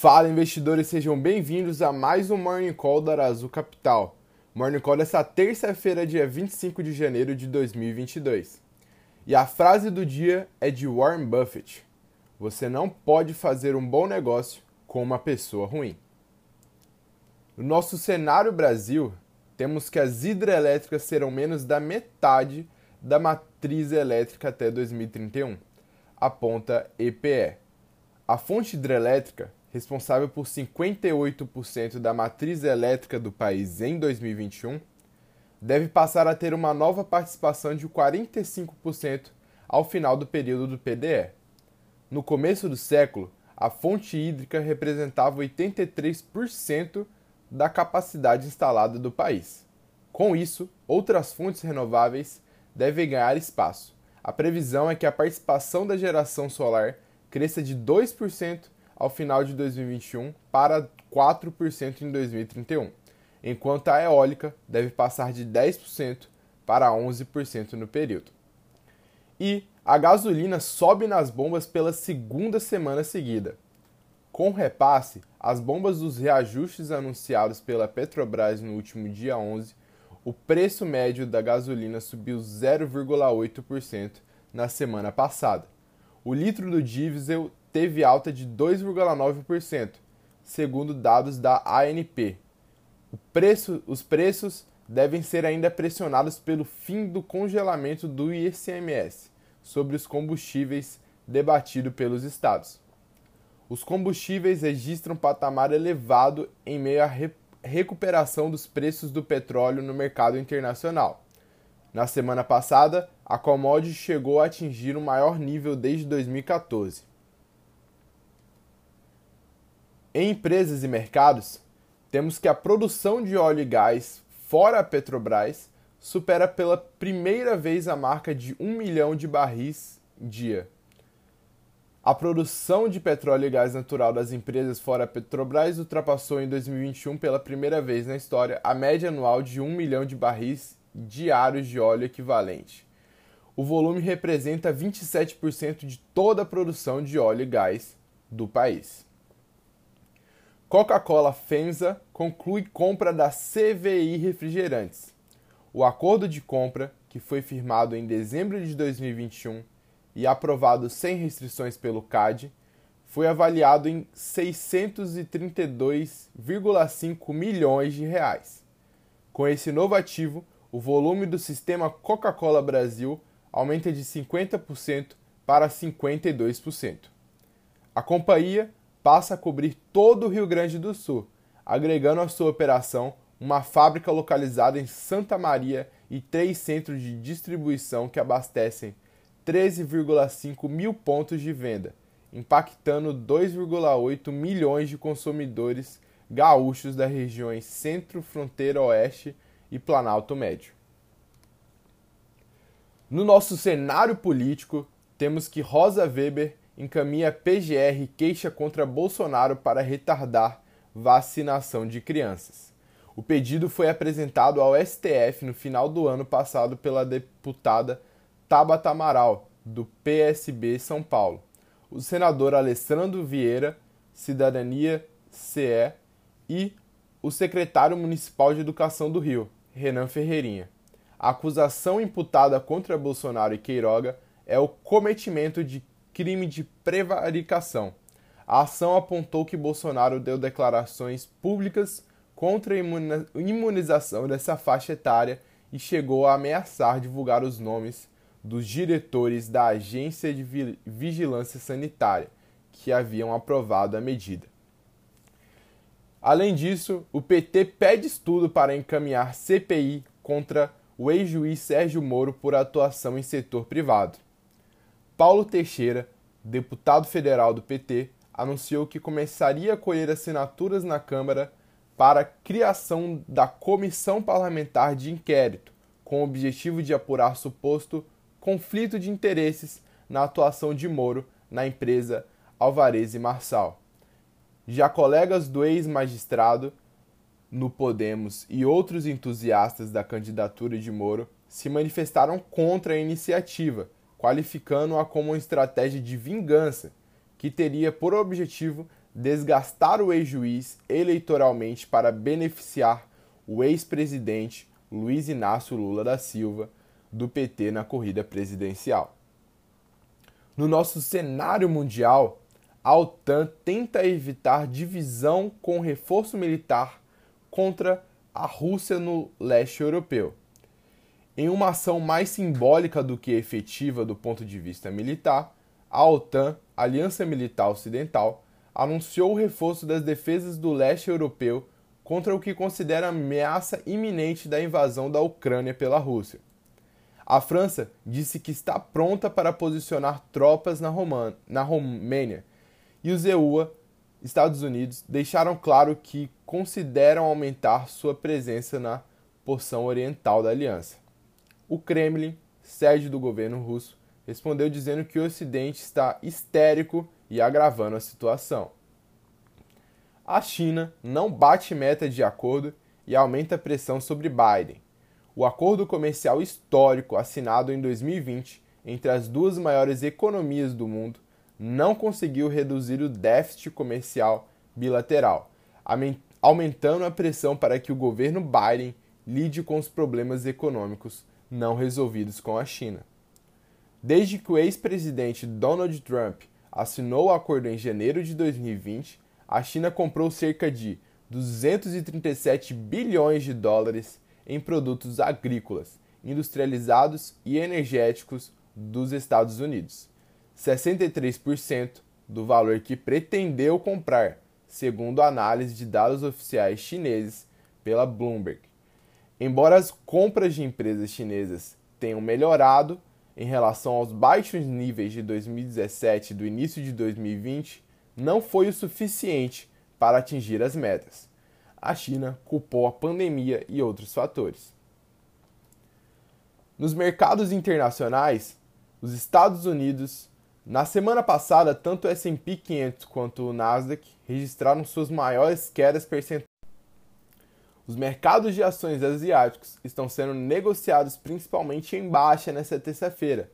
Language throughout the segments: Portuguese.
Fala investidores, sejam bem-vindos a mais um Morning Call da Arazu Capital. Morning Call dessa terça-feira, dia 25 de janeiro de 2022. E a frase do dia é de Warren Buffett: Você não pode fazer um bom negócio com uma pessoa ruim. No nosso cenário Brasil, temos que as hidrelétricas serão menos da metade da matriz elétrica até 2031, aponta EPE. A fonte hidrelétrica responsável por 58% da matriz elétrica do país em 2021, deve passar a ter uma nova participação de 45% ao final do período do PDE. No começo do século, a fonte hídrica representava 83% da capacidade instalada do país. Com isso, outras fontes renováveis devem ganhar espaço. A previsão é que a participação da geração solar cresça de 2% ao final de 2021 para 4% em 2031, enquanto a eólica deve passar de 10% para 11% no período. E a gasolina sobe nas bombas pela segunda semana seguida. Com repasse, as bombas dos reajustes anunciados pela Petrobras no último dia 11, o preço médio da gasolina subiu 0,8% na semana passada. O litro do diesel teve alta de 2,9%, segundo dados da ANP. Preço, os preços devem ser ainda pressionados pelo fim do congelamento do ICMS sobre os combustíveis debatido pelos estados. Os combustíveis registram patamar elevado em meio à re recuperação dos preços do petróleo no mercado internacional. Na semana passada, a commodity chegou a atingir o maior nível desde 2014. Em empresas e mercados, temos que a produção de óleo e gás fora a Petrobras supera pela primeira vez a marca de 1 milhão de barris dia. A produção de petróleo e gás natural das empresas fora a Petrobras ultrapassou em 2021 pela primeira vez na história a média anual de 1 milhão de barris diários de óleo equivalente. O volume representa 27% de toda a produção de óleo e gás do país. Coca-Cola FEMSA conclui compra da CVI Refrigerantes. O acordo de compra, que foi firmado em dezembro de 2021 e aprovado sem restrições pelo CAD, foi avaliado em 632,5 milhões de reais. Com esse novo ativo, o volume do sistema Coca-Cola Brasil aumenta de 50% para 52%. A companhia passa a cobrir todo o Rio Grande do Sul, agregando à sua operação uma fábrica localizada em Santa Maria e três centros de distribuição que abastecem 13,5 mil pontos de venda, impactando 2,8 milhões de consumidores gaúchos das regiões Centro, Fronteira Oeste e Planalto Médio. No nosso cenário político, temos que Rosa Weber encaminha PGR queixa contra Bolsonaro para retardar vacinação de crianças. O pedido foi apresentado ao STF no final do ano passado pela deputada Tabata Amaral, do PSB São Paulo. O senador Alessandro Vieira, Cidadania CE, e o secretário municipal de Educação do Rio, Renan Ferreirinha. A acusação imputada contra Bolsonaro e Queiroga é o cometimento de crime de prevaricação. A ação apontou que Bolsonaro deu declarações públicas contra a imunização dessa faixa etária e chegou a ameaçar divulgar os nomes dos diretores da Agência de Vigilância Sanitária que haviam aprovado a medida. Além disso, o PT pede estudo para encaminhar CPI contra o ex-juiz Sérgio Moro por atuação em setor privado. Paulo Teixeira, deputado federal do PT, anunciou que começaria a colher assinaturas na Câmara para a criação da Comissão Parlamentar de Inquérito, com o objetivo de apurar suposto conflito de interesses na atuação de Moro na empresa Alvarez e Marçal. Já colegas do ex-magistrado no Podemos e outros entusiastas da candidatura de Moro se manifestaram contra a iniciativa qualificando-a como uma estratégia de vingança que teria por objetivo desgastar o ex-juiz eleitoralmente para beneficiar o ex-presidente Luiz Inácio Lula da Silva do PT na corrida presidencial. No nosso cenário mundial, a OTAN tenta evitar divisão com reforço militar contra a Rússia no leste europeu. Em uma ação mais simbólica do que efetiva do ponto de vista militar, a OTAN, Aliança Militar Ocidental, anunciou o reforço das defesas do leste europeu contra o que considera ameaça iminente da invasão da Ucrânia pela Rússia. A França disse que está pronta para posicionar tropas na, Roman na Romênia e os EUA, Estados Unidos, deixaram claro que consideram aumentar sua presença na porção oriental da aliança. O Kremlin, sede do governo russo, respondeu dizendo que o Ocidente está histérico e agravando a situação. A China não bate meta de acordo e aumenta a pressão sobre Biden. O acordo comercial histórico assinado em 2020 entre as duas maiores economias do mundo não conseguiu reduzir o déficit comercial bilateral, aumentando a pressão para que o governo Biden lide com os problemas econômicos não resolvidos com a China. Desde que o ex-presidente Donald Trump assinou o acordo em janeiro de 2020, a China comprou cerca de 237 bilhões de dólares em produtos agrícolas, industrializados e energéticos dos Estados Unidos. 63% do valor que pretendeu comprar, segundo análise de dados oficiais chineses pela Bloomberg. Embora as compras de empresas chinesas tenham melhorado em relação aos baixos níveis de 2017 e do início de 2020, não foi o suficiente para atingir as metas. A China culpou a pandemia e outros fatores. Nos mercados internacionais, os Estados Unidos na semana passada, tanto o S&P 500 quanto o Nasdaq registraram suas maiores quedas percentuais. Os mercados de ações asiáticos estão sendo negociados principalmente em baixa nesta terça-feira,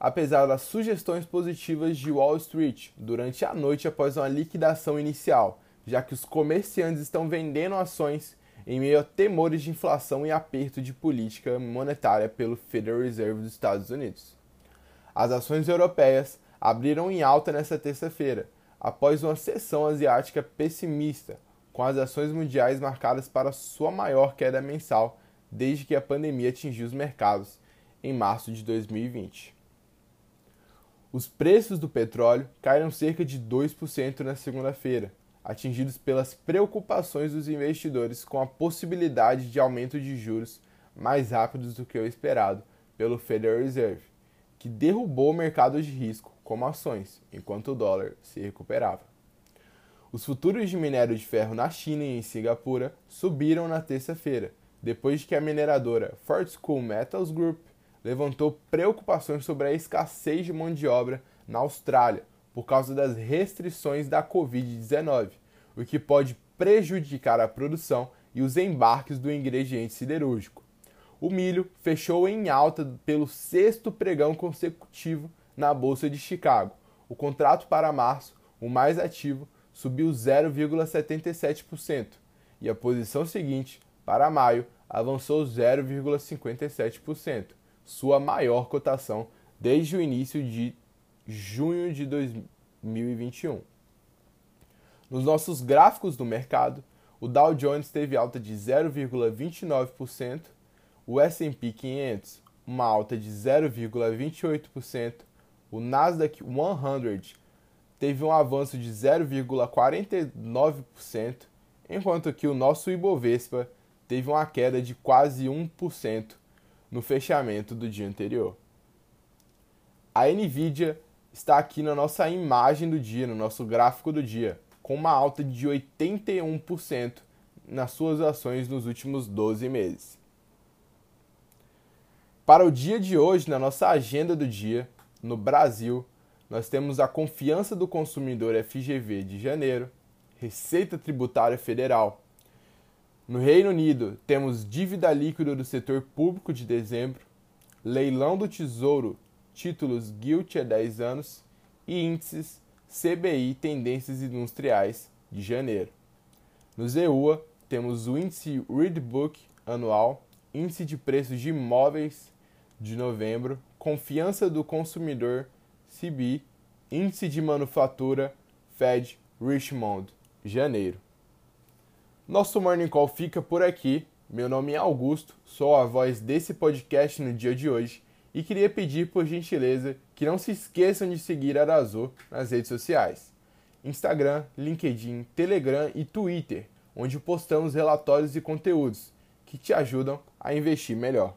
apesar das sugestões positivas de Wall Street durante a noite após uma liquidação inicial, já que os comerciantes estão vendendo ações em meio a temores de inflação e aperto de política monetária pelo Federal Reserve dos Estados Unidos. As ações europeias abriram em alta nesta terça-feira, após uma sessão asiática pessimista, com as ações mundiais marcadas para sua maior queda mensal desde que a pandemia atingiu os mercados em março de 2020. Os preços do petróleo caíram cerca de 2% na segunda-feira, atingidos pelas preocupações dos investidores com a possibilidade de aumento de juros mais rápidos do que o esperado pelo Federal Reserve, que derrubou o mercado de risco como ações, enquanto o dólar se recuperava. Os futuros de minério de ferro na China e em Singapura subiram na terça-feira, depois de que a mineradora Fortescue Metals Group levantou preocupações sobre a escassez de mão de obra na Austrália por causa das restrições da Covid-19, o que pode prejudicar a produção e os embarques do ingrediente siderúrgico. O milho fechou em alta pelo sexto pregão consecutivo na Bolsa de Chicago. O contrato para março, o mais ativo, subiu 0,77% e a posição seguinte, para maio, avançou 0,57%, sua maior cotação desde o início de junho de 2021. Nos nossos gráficos do mercado, o Dow Jones teve alta de 0,29%, o S&P 500 uma alta de 0,28%, o Nasdaq 100 teve um avanço de 0,49%, enquanto que o nosso Ibovespa teve uma queda de quase 1% no fechamento do dia anterior. A Nvidia está aqui na nossa imagem do dia, no nosso gráfico do dia, com uma alta de 81% nas suas ações nos últimos 12 meses. Para o dia de hoje, na nossa agenda do dia, no Brasil, nós temos a confiança do consumidor FGV de janeiro, Receita Tributária Federal. No Reino Unido, temos dívida líquida do setor público de dezembro, leilão do Tesouro, títulos Gilt a 10 anos e índices CBI Tendências Industriais de janeiro. No ZEUA, temos o índice Readbook anual, índice de preços de imóveis de novembro, confiança do consumidor CB, índice de manufatura Fed Richmond, janeiro. Nosso Morning Call fica por aqui. Meu nome é Augusto, sou a voz desse podcast no dia de hoje e queria pedir por gentileza que não se esqueçam de seguir a Arazu nas redes sociais: Instagram, LinkedIn, Telegram e Twitter, onde postamos relatórios e conteúdos que te ajudam a investir melhor.